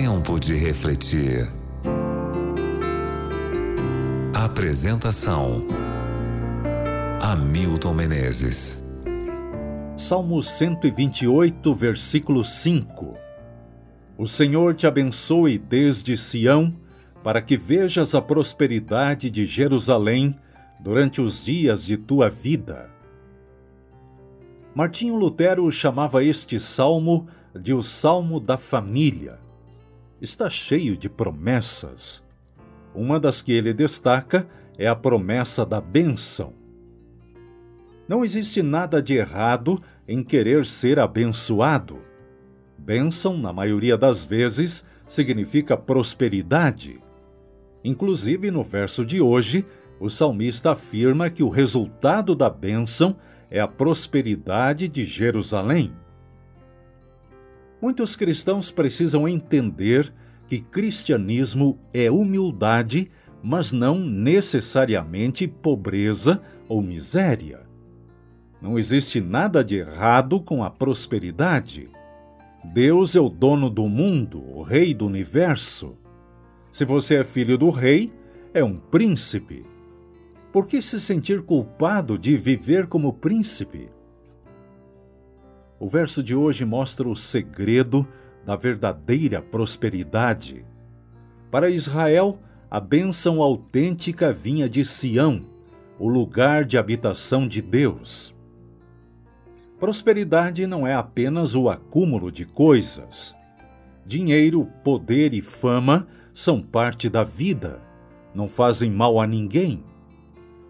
Tempo de refletir. Apresentação: Hamilton Menezes. Salmo 128, versículo 5. O Senhor te abençoe desde Sião, para que vejas a prosperidade de Jerusalém durante os dias de tua vida. Martinho Lutero chamava este salmo de o Salmo da Família. Está cheio de promessas. Uma das que ele destaca é a promessa da bênção. Não existe nada de errado em querer ser abençoado. Bênção, na maioria das vezes, significa prosperidade. Inclusive, no verso de hoje, o salmista afirma que o resultado da bênção é a prosperidade de Jerusalém. Muitos cristãos precisam entender que cristianismo é humildade, mas não necessariamente pobreza ou miséria. Não existe nada de errado com a prosperidade. Deus é o dono do mundo, o rei do universo. Se você é filho do rei, é um príncipe. Por que se sentir culpado de viver como príncipe? O verso de hoje mostra o segredo da verdadeira prosperidade. Para Israel, a bênção autêntica vinha de Sião, o lugar de habitação de Deus. Prosperidade não é apenas o acúmulo de coisas. Dinheiro, poder e fama são parte da vida, não fazem mal a ninguém.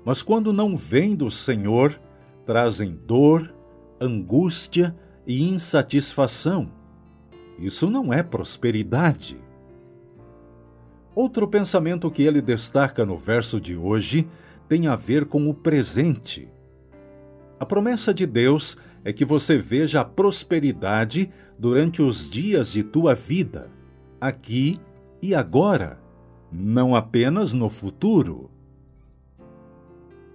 Mas quando não vêm do Senhor, trazem dor, angústia e insatisfação. Isso não é prosperidade. Outro pensamento que ele destaca no verso de hoje tem a ver com o presente. A promessa de Deus é que você veja a prosperidade durante os dias de tua vida, aqui e agora, não apenas no futuro.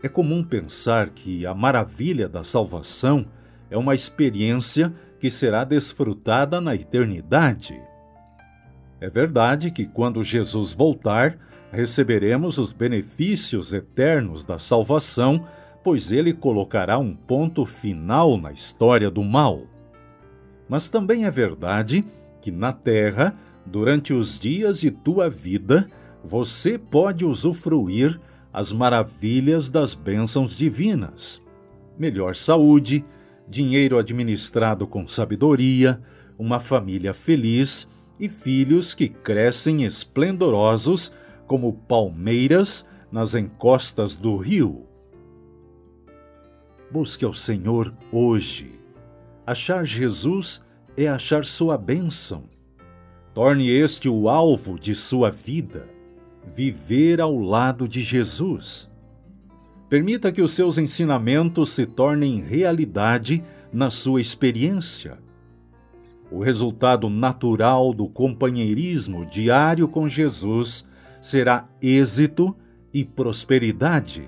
É comum pensar que a maravilha da salvação é uma experiência que será desfrutada na eternidade. É verdade que quando Jesus voltar, receberemos os benefícios eternos da salvação, pois ele colocará um ponto final na história do mal. Mas também é verdade que na terra, durante os dias de tua vida, você pode usufruir as maravilhas das bênçãos divinas. Melhor saúde, dinheiro administrado com sabedoria, uma família feliz e filhos que crescem esplendorosos como palmeiras nas encostas do rio. Busque ao Senhor hoje. Achar Jesus é achar sua bênção. Torne este o alvo de sua vida, viver ao lado de Jesus. Permita que os seus ensinamentos se tornem realidade na sua experiência. O resultado natural do companheirismo diário com Jesus será êxito e prosperidade.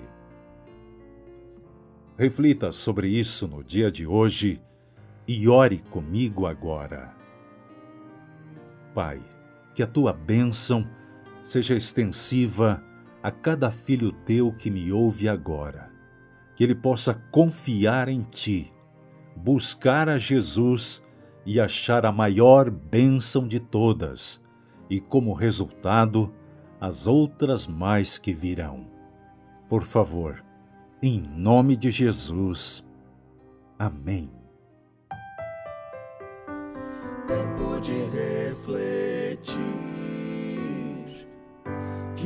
Reflita sobre isso no dia de hoje e ore comigo agora. Pai, que a tua bênção seja extensiva a cada filho teu que me ouve agora, que ele possa confiar em ti, buscar a Jesus e achar a maior bênção de todas, e como resultado, as outras mais que virão. Por favor, em nome de Jesus. Amém. Tempo de refletir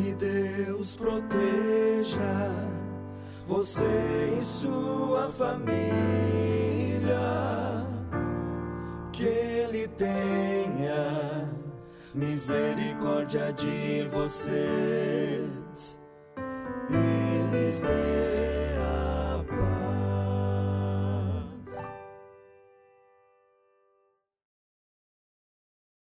que Deus proteja você e sua família. Que Ele tenha misericórdia de vocês. Eles